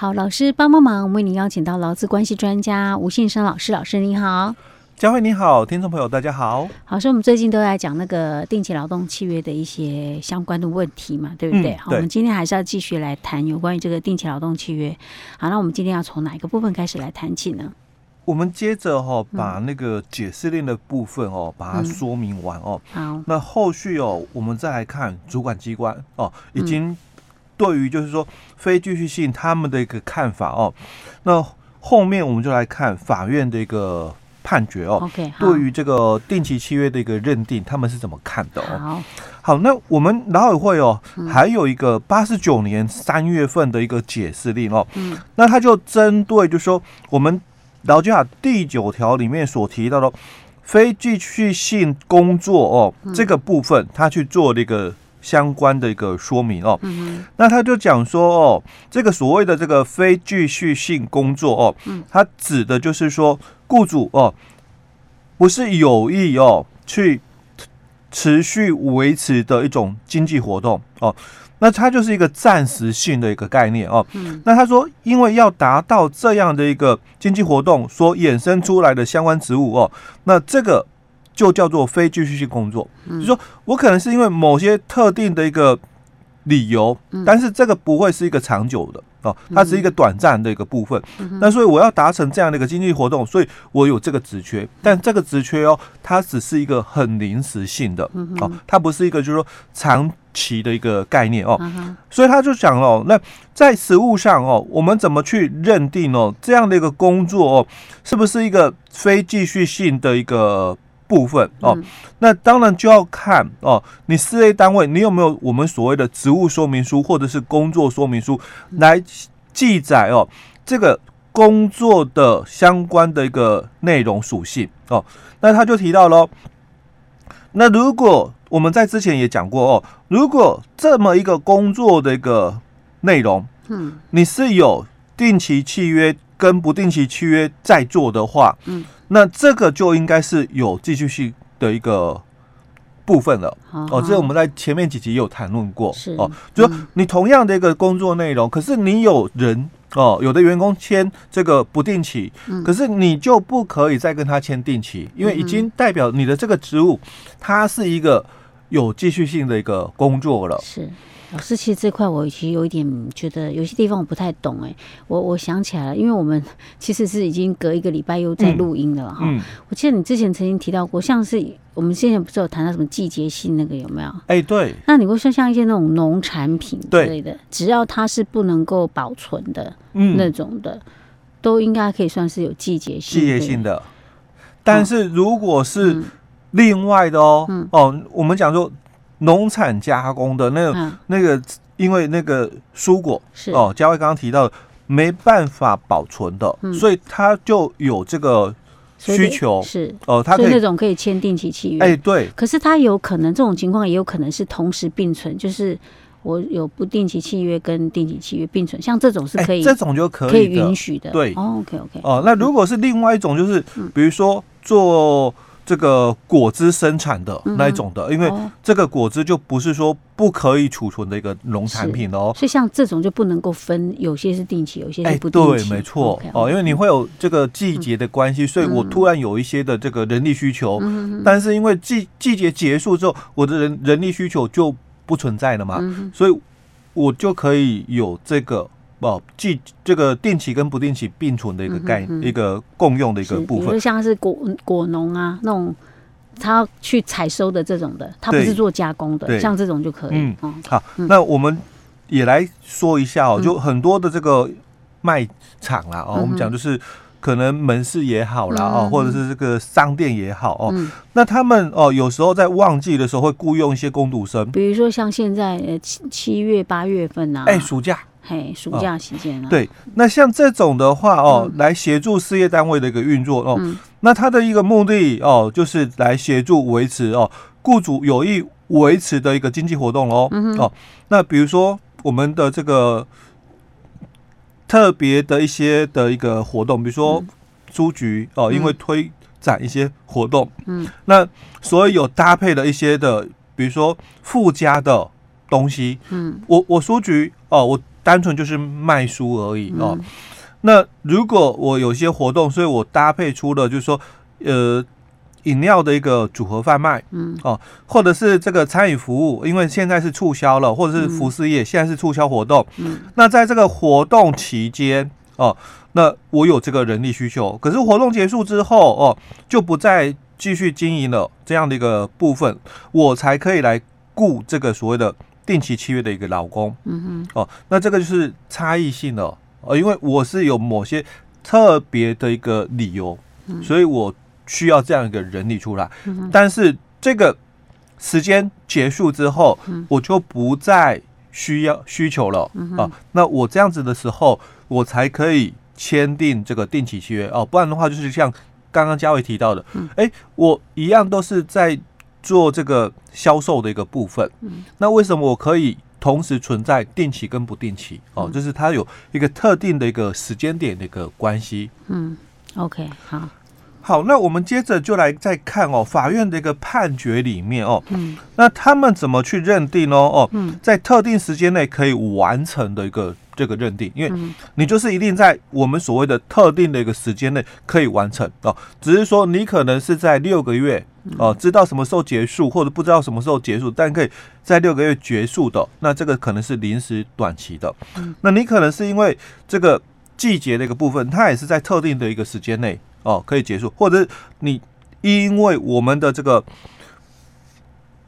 好，老师帮帮忙，我们为您邀请到劳资关系专家吴信生老师，老师你好。佳慧你好，听众朋友大家好。好，所以我们最近都在讲那个定期劳动契约的一些相关的问题嘛，对不对？嗯、好，我们今天还是要继续来谈有关于这个定期劳动契约。好，那我们今天要从哪一个部分开始来谈起呢？我们接着哈、哦，把那个解释令的部分哦，把它说明完哦。嗯、好，那后续哦，我们再来看主管机关哦，已经。对于就是说非继续性他们的一个看法哦，那后面我们就来看法院的一个判决哦。OK，对于这个定期契约的一个认定，他们是怎么看的哦？好，好，那我们劳委会哦，还有一个八十九年三月份的一个解释令哦。嗯，那他就针对就是说我们劳基法第九条里面所提到的非继续性工作哦这个部分，他去做这个。相关的一个说明哦，嗯、那他就讲说哦，这个所谓的这个非继续性工作哦，嗯，它指的就是说，雇主哦，不是有意哦去持续维持的一种经济活动哦，那它就是一个暂时性的一个概念哦，嗯，那他说，因为要达到这样的一个经济活动所衍生出来的相关职务哦，那这个。就叫做非继续性工作，就是说我可能是因为某些特定的一个理由，但是这个不会是一个长久的哦，它是一个短暂的一个部分。那所以我要达成这样的一个经济活动，所以我有这个职缺，但这个职缺哦，它只是一个很临时性的哦，它不是一个就是说长期的一个概念哦。所以他就讲哦，那在实物上哦，我们怎么去认定哦这样的一个工作哦，是不是一个非继续性的一个？部分哦，那当然就要看哦，你事业单位你有没有我们所谓的职务说明书或者是工作说明书来记载哦，这个工作的相关的一个内容属性哦，那他就提到喽，那如果我们在之前也讲过哦，如果这么一个工作的一个内容，嗯，你是有定期契约跟不定期契约在做的话，嗯。那这个就应该是有继续性的一个部分了。哦，这我们在前面几集也有谈论过。是哦，就说你同样的一个工作内容，嗯、可是你有人哦，有的员工签这个不定期，嗯、可是你就不可以再跟他签定期，因为已经代表你的这个职务，它是一个有继续性的一个工作了。是。老师，其实这块我其实有一点觉得有些地方我不太懂哎，我我想起来了，因为我们其实是已经隔一个礼拜又在录音的了哈。嗯，我记得你之前曾经提到过，像是我们现在不是有谈到什么季节性那个有没有？哎，对。那你会说像一些那种农产品之类的，只要它是不能够保存的那种的，都应该可以算是有季节性。季节性的，但是如果是另外的哦，哦，我们讲说。农产加工的那个、嗯、那个，因为那个蔬果是。哦，佳慧刚刚提到的没办法保存的，嗯、所以它就有这个需求是。哦，他可以那种可以签定期契约，哎对，可是他有可能这种情况也有可能是同时并存，就是我有不定期契约跟定期契约并存，像这种是可以，这种就可以可以允许的，对、哦、，OK OK 哦，那如果是另外一种，就是、嗯、比如说做。这个果汁生产的那一种的，嗯、因为这个果汁就不是说不可以储存的一个农产品哦，所以像这种就不能够分，有些是定期，有些是不定期。对，没错。哦，因为你会有这个季节的关系，嗯、所以我突然有一些的这个人力需求，嗯、但是因为季季节结束之后，我的人人力需求就不存在了嘛，嗯、所以我就可以有这个。哦，既这个定期跟不定期并存的一个概，一个共用的一个部分，就像是果果农啊那种，他要去采收的这种的，他不是做加工的，像这种就可以。嗯，嗯、好，嗯、那我们也来说一下哦，就很多的这个卖场啦，哦，我们讲就是可能门市也好啦，哦、或者是这个商店也好哦，嗯、那他们哦有时候在旺季的时候会雇佣一些工读生，比如说像现在呃七七月八月份啊，哎、欸，暑假。嘿，暑假期间啊，对，那像这种的话哦，嗯、来协助事业单位的一个运作哦，嗯、那它的一个目的哦，就是来协助维持哦，雇主有意维持的一个经济活动哦，嗯、哦，那比如说我们的这个特别的一些的一个活动，比如说书局、嗯、哦，因为推展一些活动，嗯，那所以有搭配的一些的，比如说附加的东西，嗯，我我书局哦，我。单纯就是卖书而已哦。那如果我有些活动，所以我搭配出了就是说，呃。饮料的一个组合贩卖，嗯，哦，或者是这个餐饮服务，因为现在是促销了，或者是服饰业、嗯、现在是促销活动，嗯，那在这个活动期间，哦，那我有这个人力需求，可是活动结束之后，哦，就不再继续经营了这样的一个部分，我才可以来雇这个所谓的定期契约的一个劳工，嗯哼，哦，那这个就是差异性了，哦，因为我是有某些特别的一个理由，嗯、所以我。需要这样一个人力出来，但是这个时间结束之后，我就不再需要需求了。啊。那我这样子的时候，我才可以签订这个定期契约。哦。不然的话，就是像刚刚嘉伟提到的，哎，我一样都是在做这个销售的一个部分。嗯那为什么我可以同时存在定期跟不定期？哦，就是它有一个特定的一个时间点的一个关系。嗯，OK，好。好，那我们接着就来再看哦，法院的一个判决里面哦，嗯，那他们怎么去认定呢？哦，嗯，在特定时间内可以完成的一个这个认定，因为你就是一定在我们所谓的特定的一个时间内可以完成哦，只是说你可能是在六个月哦，知道什么时候结束，或者不知道什么时候结束，但可以在六个月结束的，那这个可能是临时短期的，那你可能是因为这个季节的一个部分，它也是在特定的一个时间内。哦，可以结束，或者你因为我们的这个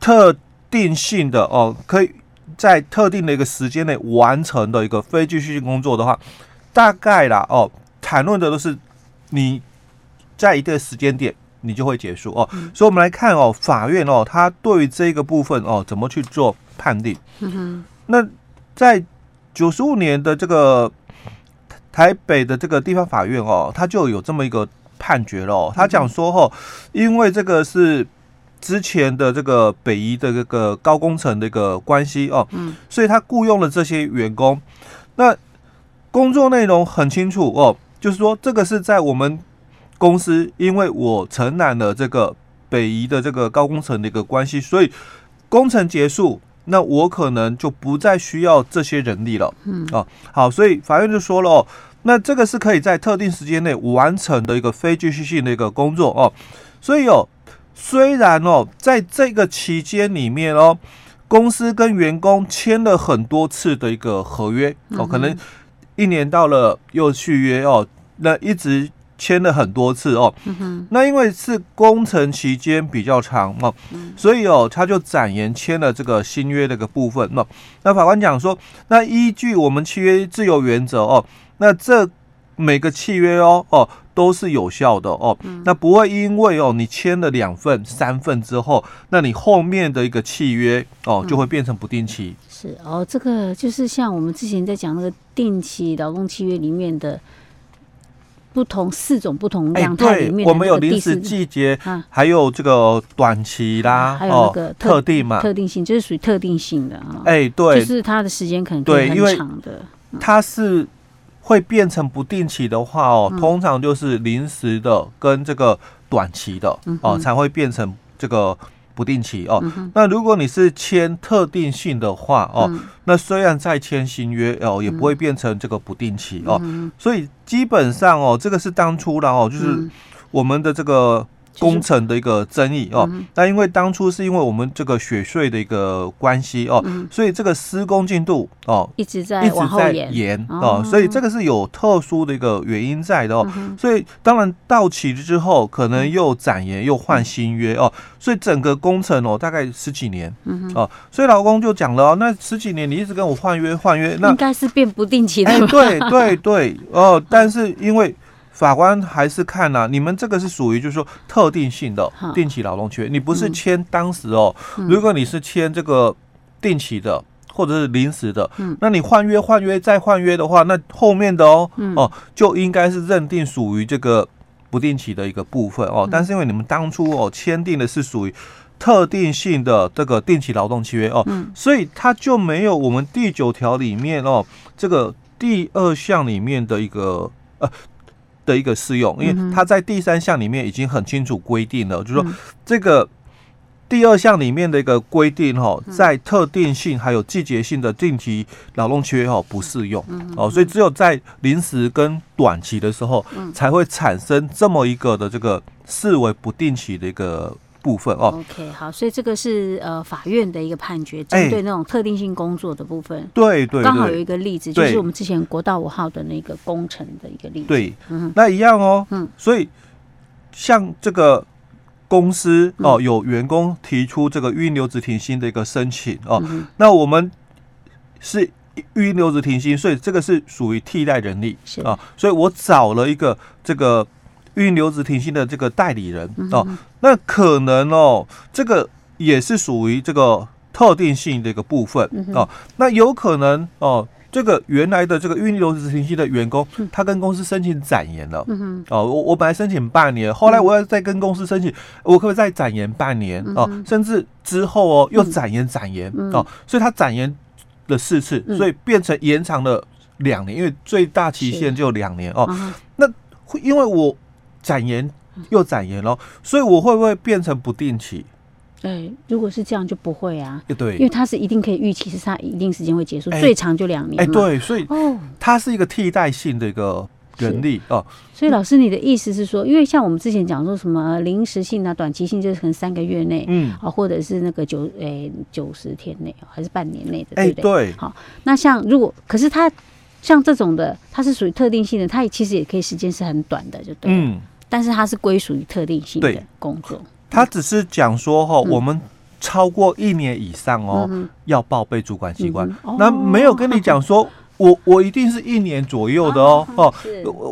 特定性的哦，可以在特定的一个时间内完成的一个非继续性工作的话，大概啦哦，谈论的都是你在一个时间点你就会结束哦。嗯、所以，我们来看哦，法院哦，他对于这个部分哦，怎么去做判定？那在九十五年的这个台北的这个地方法院哦，他就有这么一个。判决了、哦，他讲说哦，因为这个是之前的这个北宜的这个高工程的一个关系哦，嗯，所以他雇佣了这些员工，那工作内容很清楚哦，就是说这个是在我们公司，因为我承揽了这个北移的这个高工程的一个关系，所以工程结束，那我可能就不再需要这些人力了，嗯，哦，好，所以法院就说了哦。那这个是可以在特定时间内完成的一个非继续性的一个工作哦，所以哦，虽然哦，在这个期间里面哦，公司跟员工签了很多次的一个合约哦，可能一年到了又续约哦，那一直签了很多次哦，那因为是工程期间比较长哦，所以哦，他就展延签了这个新约的一个部分哦，那法官讲说，那依据我们契约自由原则哦。那这每个契约哦哦都是有效的哦，嗯、那不会因为哦你签了两份三份之后，那你后面的一个契约哦就会变成不定期。嗯、是哦，这个就是像我们之前在讲那个定期劳动契约里面的不同四种不同样态里面，我们有临时、季节，啊、还有这个短期啦，还有那个特、哦、特定嘛，特定性就是属于特定性的啊。哎，对，就是它的时间可能可以很长的，它是。会变成不定期的话哦，通常就是临时的跟这个短期的哦，才会变成这个不定期哦。那如果你是签特定性的话哦，那虽然再签新约哦，也不会变成这个不定期哦。所以基本上哦，这个是当初的哦，就是我们的这个。工程的一个争议哦，那因为当初是因为我们这个雪税的一个关系哦，所以这个施工进度哦一直在一直在延。哦，所以这个是有特殊的一个原因在的哦，所以当然到期之后可能又展延又换新约哦，所以整个工程哦大概十几年哦，所以老公就讲了哦，那十几年你一直跟我换约换约，那应该是变不定期的，哎对对对哦，但是因为。法官还是看啊，你们这个是属于就是说特定性的定期劳动契约，你不是签当时哦。如果你是签这个定期的或者是临时的，那你换约换约再换约的话，那后面的哦哦就应该是认定属于这个不定期的一个部分哦。但是因为你们当初哦签订的是属于特定性的这个定期劳动契约哦，所以它就没有我们第九条里面哦这个第二项里面的一个呃。的一个适用，因为它在第三项里面已经很清楚规定了，就是说这个第二项里面的一个规定哈，在特定性还有季节性的定期劳动契约哈不适用。哦，所以只有在临时跟短期的时候才会产生这么一个的这个视为不定期的一个部分哦。OK，好，所以这个是呃法院的一个判决，针对那种特定性工作的部分。对对，刚好有一个例子，就是我们之前国道五号的那个工程的一个例子。对，那一样哦。嗯，所以像这个。公司哦，有员工提出这个预留职停薪的一个申请哦，嗯、那我们是预留职停薪，所以这个是属于替代人力啊、哦，所以我找了一个这个预留职停薪的这个代理人哦，嗯、那可能哦，这个也是属于这个特定性的一个部分哦，那有可能哦。这个原来的这个预留职停薪的员工，他跟公司申请展延了。嗯、哦，我我本来申请半年，后来我要再跟公司申请，我可不可以再展延半年？哦，甚至之后哦又展延展延哦，所以他展延了四次，所以变成延长了两年，因为最大期限就两年哦。那会因为我展延又展延喽，所以我会不会变成不定期？对，如果是这样就不会啊。对，因为它是一定可以预期，是它一定时间会结束，最长就两年。哎，对，所以哦，它是一个替代性的一个人力哦。所以老师，你的意思是说，因为像我们之前讲说什么临时性啊、短期性，就是可能三个月内，嗯，啊，或者是那个九诶九十天内还是半年内的，对不对？对。好，那像如果可是它像这种的，它是属于特定性的，它也其实也可以时间是很短的，就对。嗯。但是它是归属于特定性的工作。他只是讲说哈，我们超过一年以上哦，要报备主管机关。那没有跟你讲说，我我一定是一年左右的哦哦，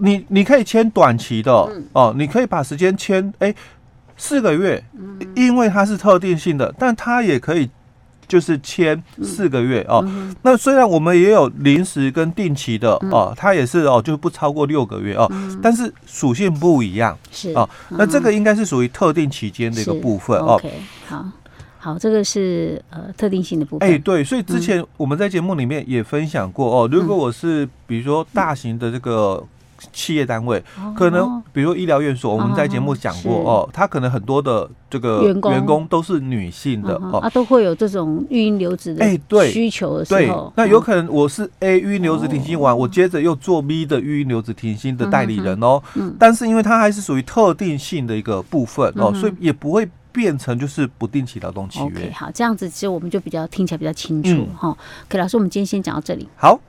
你你可以签短期的哦，你可以把时间签哎四个月，因为它是特定性的，但它也可以。就是签四个月哦，那虽然我们也有临时跟定期的哦，它也是哦，就不超过六个月哦，但是属性不一样是。哦，那这个应该是属于特定期间的一个部分哦。OK，好，好，这个是呃特定性的部分。哎，对，所以之前我们在节目里面也分享过哦，如果我是比如说大型的这个。企业单位可能，比如医疗院所，我们在节目讲过哦，他可能很多的这个员工。都是女性的。哦，啊，都会有这种育婴留职的哎，对。需求的时候，那有可能我是 A 育婴留职停薪完，我接着又做 B 的育婴留职停薪的代理人哦，但是因为它还是属于特定性的一个部分哦，所以也不会变成就是不定期劳动契约。OK，好，这样子其实我们就比较听起来比较清楚哈。OK，老师，我们今天先讲到这里。好。